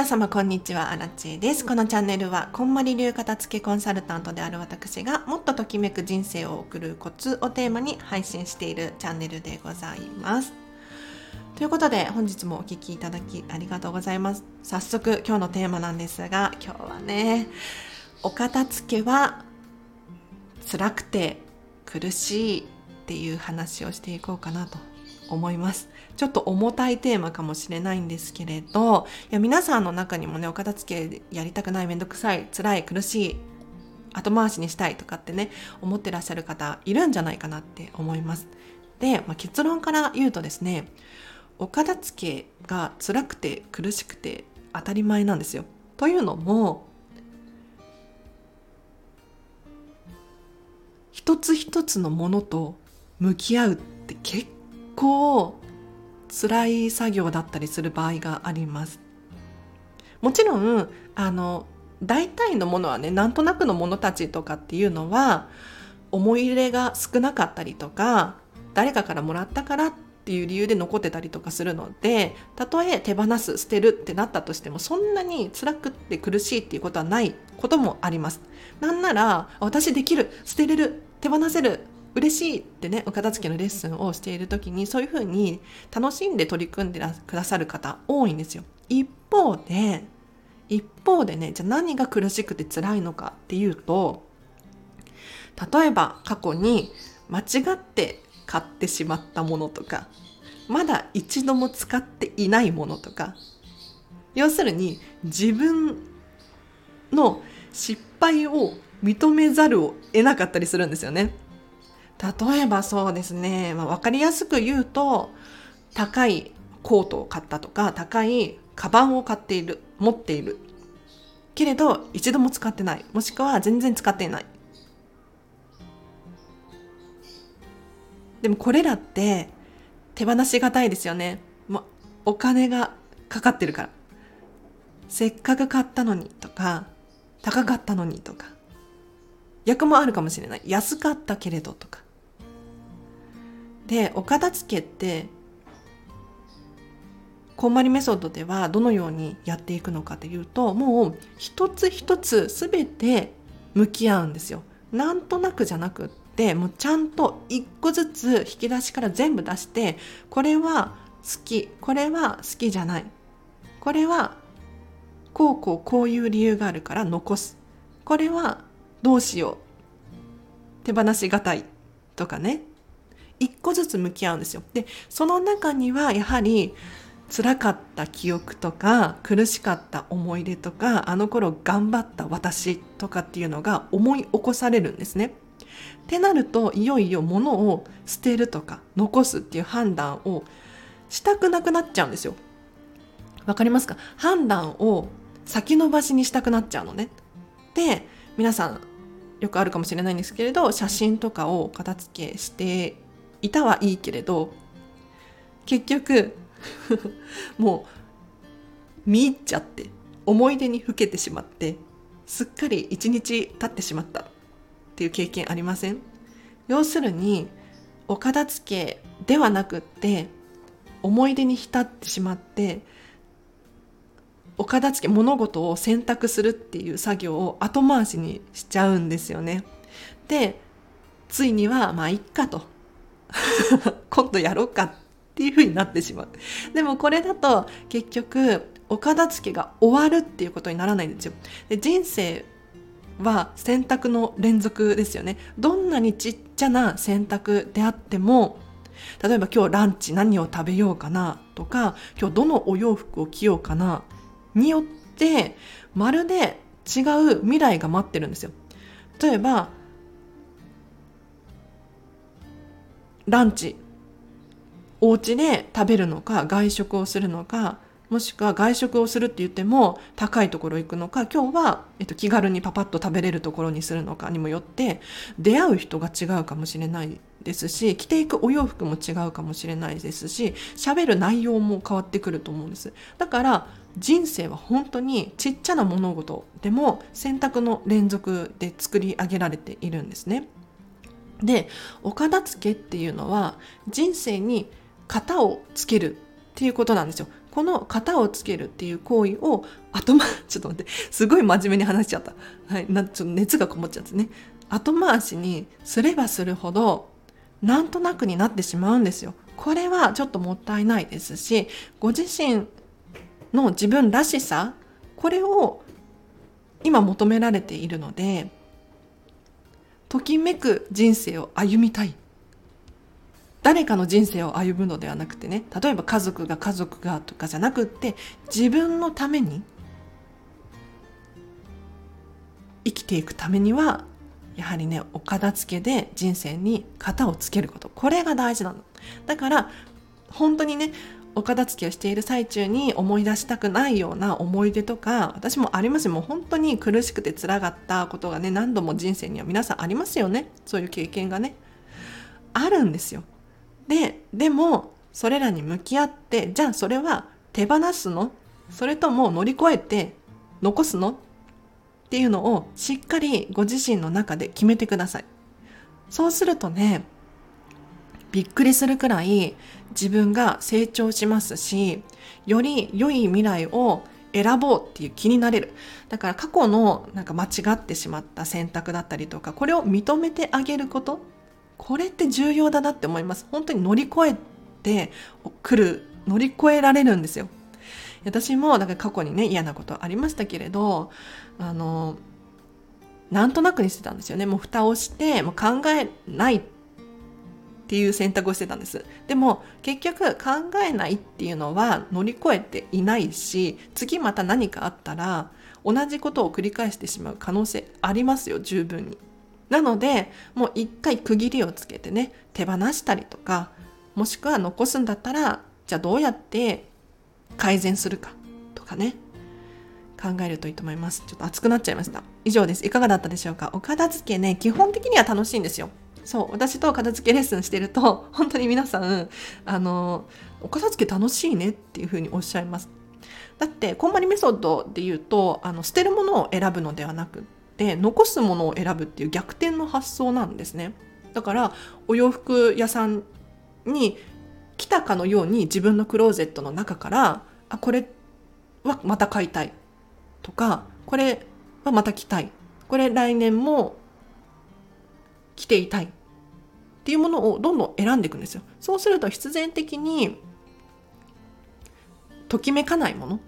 皆様こんにちは、アラチです。このチャンネルは、こんまり流片付けコンサルタントである私が、もっとときめく人生を送るコツをテーマに配信しているチャンネルでございます。ということで、本日もお聴きいただきありがとうございます。早速、今日のテーマなんですが、今日はね、お片付けは辛くて苦しいっていう話をしていこうかなと思います。ちょっと重たいテーマかもしれないんですけれど、いや皆さんの中にもね、お片付けやりたくない、めんどくさい、辛い、苦しい、後回しにしたいとかってね、思ってらっしゃる方いるんじゃないかなって思います。で、まあ、結論から言うとですね、お片付けが辛くて苦しくて当たり前なんですよ。というのも、一つ一つのものと向き合うって結構辛い作業だったりする場合があります。もちろんあの大体のものはねなんとなくのものたちとかっていうのは思い入れが少なかったりとか誰かからもらったからっていう理由で残ってたりとかするのでたとえ手放す捨てるってなったとしてもそんなに辛くって苦しいっていうことはないこともあります。なんなら私できる捨てれる手放せる嬉しいってねお片付けのレッスンをしている時にそういうふうに楽しんで取り組んでくださる方多いんですよ一方で一方でねじゃあ何が苦しくて辛いのかっていうと例えば過去に間違って買ってしまったものとかまだ一度も使っていないものとか要するに自分の失敗を認めざるを得なかったりするんですよね。例えばそうですね、まあ、分かりやすく言うと高いコートを買ったとか高いカバンを買っている持っている。けれど一度も使ってない。もしくは全然使っていない。でもこれらって手放しがたいですよね、ま、お金がかかってるから。せっかく買ったのにとか高かったのにとか。逆もあるかもしれない。安かったけれどとか。でお片付けってこんまりメソッドではどのようにやっていくのかというともう一つ一つ全て向き合うんですよ。なんとなくじゃなくってもうちゃんと一個ずつ引き出しから全部出してこれは好きこれは好きじゃない。これはこうこうこういう理由があるから残す。これはどうしよう。手放しがたいとかね。一個ずつ向き合うんですよ。で、その中にはやはり辛かった記憶とか苦しかった思い出とかあの頃頑張った私とかっていうのが思い起こされるんですね。ってなるといよいよ物を捨てるとか残すっていう判断をしたくなくなっちゃうんですよ。わかりますか？判断を先延ばしにしたくなっちゃうのね。で皆さんよくあるかもしれないんですけれど写真とかを片付けしていたはいいけれど結局 もう見入っちゃって思い出にふけてしまってすっかり一日経ってしまったっていう経験ありません？要するにお片付けではなくって思い出に浸ってしまってお片付け物事を選択するっていう作業を後回しにしちゃうんですよね。でついにはまあいっかと 今度やろうかっていう風になってしまう。でもこれだと結局お片付けが終わるっていうことにならないんですよ。で人生は選択の連続ですよね。どんなにちっちゃな選択であっても例えば今日ランチ何を食べようかなとか今日どのお洋服を着ようかなによってまるで違う未来が待ってるんですよ。例えばランチお家で食べるのか外食をするのかもしくは外食をするって言っても高いところ行くのか今日は、えっと、気軽にパパッと食べれるところにするのかにもよって出会う人が違うかもしれないですし着ていくお洋服も違うかもしれないですし喋る内容も変わってくると思うんですだから人生は本当にちっちゃな物事でも選択の連続で作り上げられているんですね。でお片付けっていうのは人生に型をつけるっていうことなんですよ。この型をつけるっていう行為を後回ちょっと待ってすごい真面目に話しちゃった。はいなちょっと熱がこもっちゃってね。後回しにすればするほどなんとなくになってしまうんですよ。これはちょっともったいないですしご自身の自分らしさこれを今求められているのでときめく人生を歩みたい。誰かの人生を歩むのではなくてね。例えば家族が家族がとかじゃなくって自分のために生きていくためにはやはりねお片付けで人生に型をつけること。これが大事なの。だから本当にねお片付けをしている最中に思い出したくないような思い出とか私もありますもう本当に苦しくて辛かったことがね何度も人生には皆さんありますよね。そういう経験がね。あるんですよ。ででもそれらに向き合ってじゃあそれは手放すの？それとも乗り越えて残すの？っていうのをしっかりご自身の中で決めてください。そうするとねびっくりするくらい自分が成長しますしより良い未来を選ぼうっていう気になれる。だから過去のなんか間違ってしまった選択だったりとかこれを認めてあげることこれって重要だなって思います。本当に乗り越えてくる乗り越えられるんですよ。私もだから過去にね嫌なことありましたけれどあのなんとなくにしてたんですよね。もう蓋をしてもう考えないっていう選択をしてたんです。でも結局考えないっていうのは乗り越えていないし次また何かあったら同じことを繰り返してしまう可能性ありますよ十分に。なのでもう一回区切りをつけてね手放したりとかもしくは残すんだったらじゃあどうやって改善するかとかね考えるといいと思います。ちょっと熱くなっちゃいました。以上です。いかがだったでしょうか？お片付けね基本的には楽しいんですよ。そう私と片付けレッスンしてると 本当に皆さんあのお片付け楽しいねっていうふうにおっしゃいます。だってこんまりメソッドで言うとあの捨てるものを選ぶのではなくって残すものを選ぶっていう逆転の発想なんですね。だからお洋服屋さんに来たかのように自分のクローゼットの中からあこれはまた買いたいとかこれはまた着たい。これ来年も着ていたいっていうものをどんどん選んでいくんですよ。そうすると必然的にときめかないもの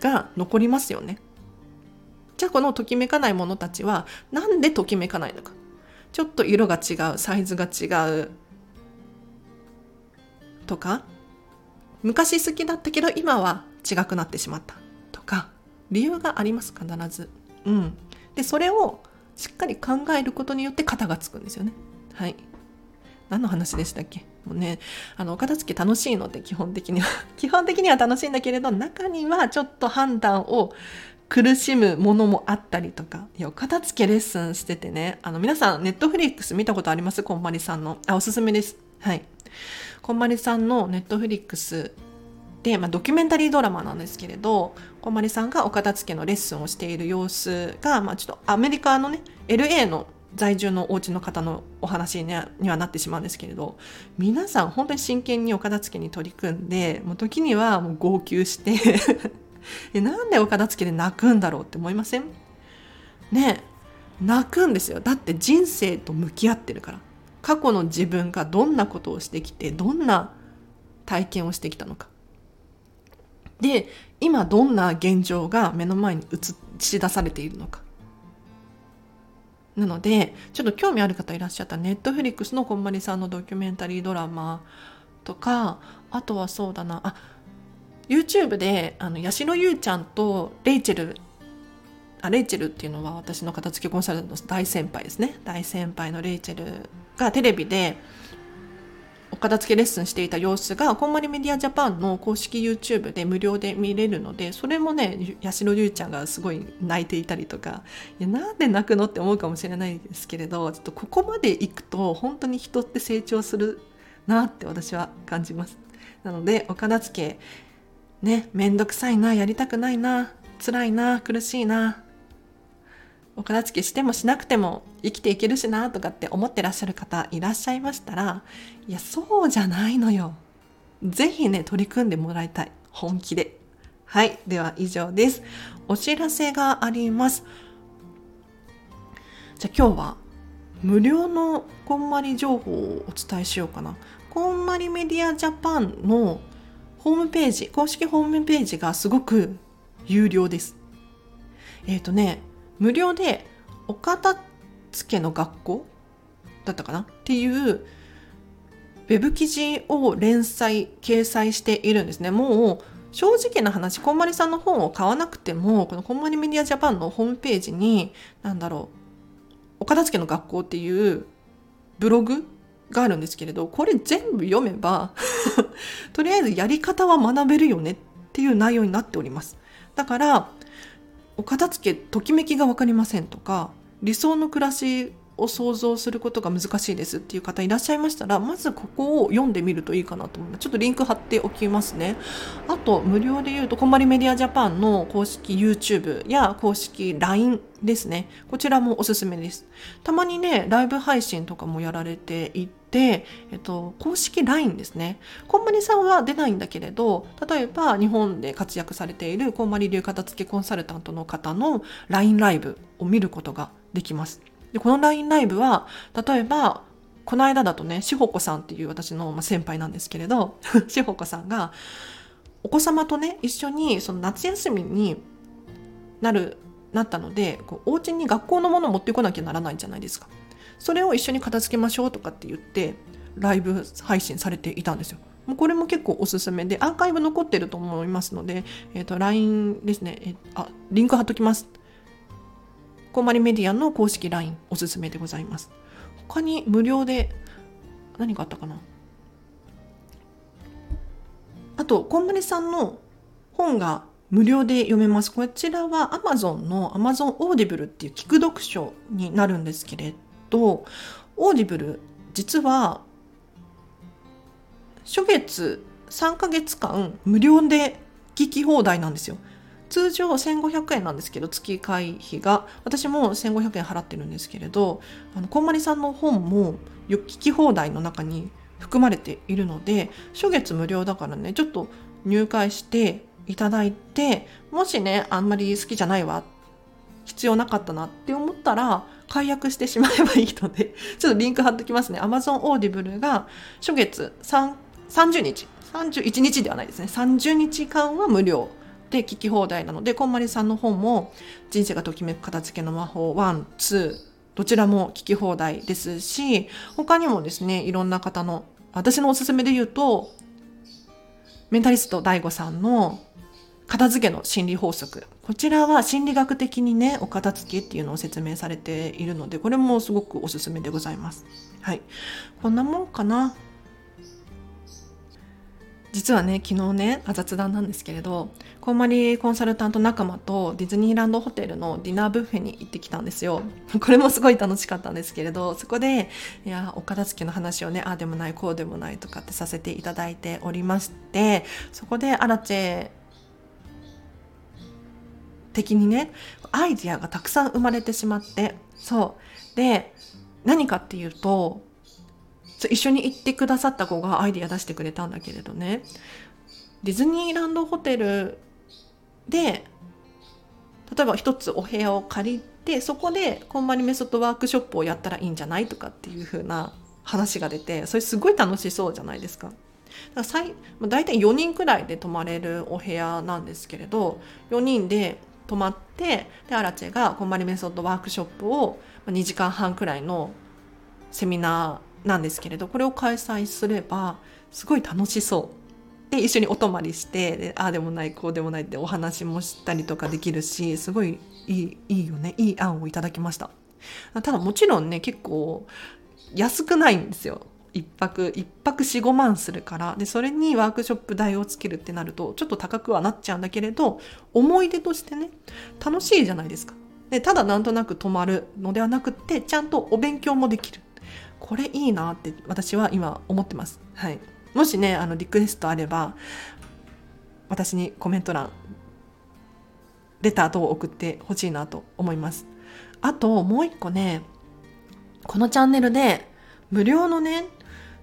が残りますよね。じゃあこのときめかないものたちはなんでときめかないのか。ちょっと色が違う、サイズが違うとか、昔好きだったけど今は違くなってしまったとか、理由があります必ず。うん。で、それをしっかり考えることによって型がつくんですよね。はい。何の話でしたっけ？もうね、あの、お片付け楽しいので、基本的には。基本的には楽しいんだけれど、中にはちょっと判断を苦しむものもあったりとか。いや、お片付けレッスンしててね、あの、皆さん、ネットフリックス見たことあります？こんまりさんの。あ、おすすめです。はい。こんまりさんのネットフリックスで、まあ、ドキュメンタリードラマなんですけれどこまりさんがお片付けのレッスンをしている様子が、まあ、ちょっとアメリカのね LA の在住のお家の方のお話にはなってしまうんですけれど皆さん本当に真剣にお片付けに取り組んでもう時にはもう号泣して えなんでお片付けで泣くんだろうって思いません？ね泣くんですよ。だって人生と向き合ってるから。過去の自分がどんなことをしてきてどんな体験をしてきたのか。で今どんな現状が目の前に映し出されているのか。なのでちょっと興味ある方いらっしゃったネットフリックスのこんまりさんのドキュメンタリードラマとかあとはそうだなあ YouTube であの八代優ちゃんとレイチェルあレイチェルっていうのは私の片付けコンサルの大先輩ですね。大先輩のレイチェルがテレビでお片付けレッスンしていた様子がこんまりメディアジャパンの公式 YouTube で無料で見れるのでそれもね八代優ちゃんがすごい泣いていたりとかいやなんで泣くのって思うかもしれないですけれどちょっとここまでいくと本当に人って成長するなって私は感じます。なのでお片付けねめんどくさいなやりたくないな辛いな苦しいなお片付けしてもしなくても生きていけるしなとかって思ってらっしゃる方いらっしゃいましたらいやそうじゃないのよぜひね取り組んでもらいたい本気で。はい。では以上です。お知らせがあります。じゃあ今日は無料のこんまり情報をお伝えしようかな。こんまりメディアジャパンのホームページ、公式ホームページがすごく有料です。えっ、ー、とね、無料でお片付けの学校だったかなっていうウェブ記事を連載、掲載しているんですね。もう正直な話、こんまりさんの本を買わなくても、このこんまりメディアジャパンのホームページに、なんだろう、お片付けの学校っていうブログがあるんですけれど、これ全部読めば とりあえずやり方は学べるよねっていう内容になっております。だから、お片付け、ときめきが分かりませんとか、理想の暮らしを想像することが難しいですっていう方いらっしゃいましたら、まずここを読んでみるといいかなと思います。ちょっとリンク貼っておきますね。あと、無料で言うと、こんまりメディアジャパンの公式 YouTube や公式 LINE ですね。こちらもおすすめです。たまにね、ライブ配信とかもやられていて、えっと、公式 LINE ですね。こんまりさんは出ないんだけれど、例えば日本で活躍されているこんまり流片付けコンサルタントの方の LINE ライブを見ることができます。で、この LINE ライブは、例えば、この間だとね、しほこさんっていう私の先輩なんですけれど、しほこさんが、お子様とね、一緒にその夏休みになる、なったので、こうお家に学校のものを持ってこなきゃならないじゃないですか。それを一緒に片付けましょうとかって言って、ライブ配信されていたんですよ。もうこれも結構おすすめで、アーカイブ残ってると思いますので、えっ、ー、と、LINE ですね、えあ、リンク貼っときます。こまりメディアの公式 LINE おすすめでございます。他に無料で何があったかな？あと、こんまりさんの本が無料で読めます。こちらは Amazon の Amazon Audible っていう聞く読書になるんですけれど、Audible 実は初月3ヶ月間無料で聞き放題なんですよ。通常1500円なんですけど月会費が。私も1500円払ってるんですけれどあのこんまりさんの本も聞き放題の中に含まれているので初月無料だからねちょっと入会していただいてもしねあんまり好きじゃないわ必要なかったなって思ったら解約してしまえばいいので ちょっとリンク貼っときますね。Amazon Audible が初月30日。31日ではないですね。30日間は無料。で聞き放題なので、こんまりさんの本も人生がときめく片付けの魔法1、2、どちらも聞き放題ですし、他にもですね、いろんな方の、私のおすすめで言うと、メンタリスト DAIGO さんの片付けの心理法則。こちらは心理学的にね、お片付けっていうのを説明されているので、これもすごくおすすめでございます。はい。こんなもんかな。実はね昨日ね雑談なんですけれどこんまりコンサルタント仲間とディズニーランドホテルのディナーブッフェに行ってきたんですよ。これもすごい楽しかったんですけれどそこでいやお片付けの話をねああでもないこうでもないとかってさせていただいておりましてそこでアラチェ的にねアイディアがたくさん生まれてしまってそう。で何かっていうと一緒に行ってくださった子がアイディア出してくれたんだけれどねディズニーランドホテルで例えば一つお部屋を借りてそこでこんまりメソッドワークショップをやったらいいんじゃないとかっていう風な話が出てそれすごい楽しそうじゃないですか。だから大体4人くらいで泊まれるお部屋なんですけれど4人で泊まってでアラチェがこんまりメソッドワークショップを2時間半くらいのセミナーなんですけれどこれを開催すればすごい楽しそう。で一緒にお泊まりしてでああでもないこうでもないってお話もしたりとかできるしすごいいいいいよね。いい案をいただきました。ただもちろんね結構安くないんですよ。1泊1泊45万するから。でそれにワークショップ代をつけるってなるとちょっと高くはなっちゃうんだけれど思い出としてね楽しいじゃないですか。でただなんとなく泊まるのではなくってちゃんとお勉強もできる。これいいなって私は今思ってます。はい。もしね、あの、リクエストあれば、私にコメント欄、レター等を送ってほしいなと思います。あと、もう一個ね、このチャンネルで、無料のね、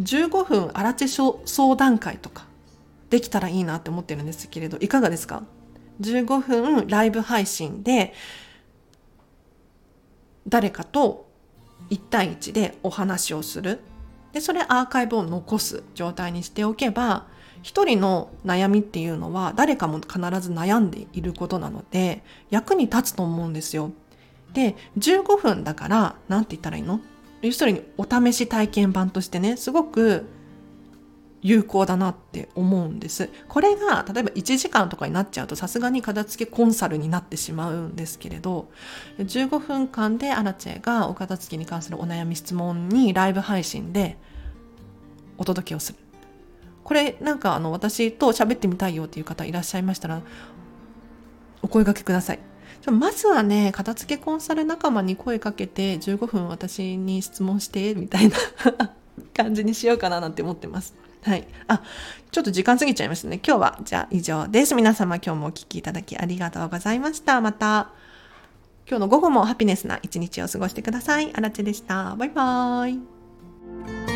15分あらち相談会とかできたらいいなって思ってるんですけれどいかがですか？15分ライブ配信で誰かと1対1でお話をするでそれアーカイブを残す状態にしておけば一人の悩みっていうのは誰かも必ず悩んでいることなので役に立つと思うんですよ。で15分だから何て言ったらいいの？要するにお試し体験版としてねすごく有効だなって思うんです。これが例えば1時間とかになっちゃうとさすがに片付けコンサルになってしまうんですけれど15分間でアラチェがお片付けに関するお悩み質問にライブ配信でお届けをする。これなんかあの私と喋ってみたいよっていう方いらっしゃいましたらお声掛けください。まずはね、片付けコンサル仲間に声かけて15分私に質問してみたいな 感じにしようかななんて思ってます。はい。あ、ちょっと時間過ぎちゃいましたね。今日はじゃあ以上です。皆様今日もお聴きいただきありがとうございました。また今日の午後もハピネスな一日を過ごしてください。あらちでした。バイバーイ。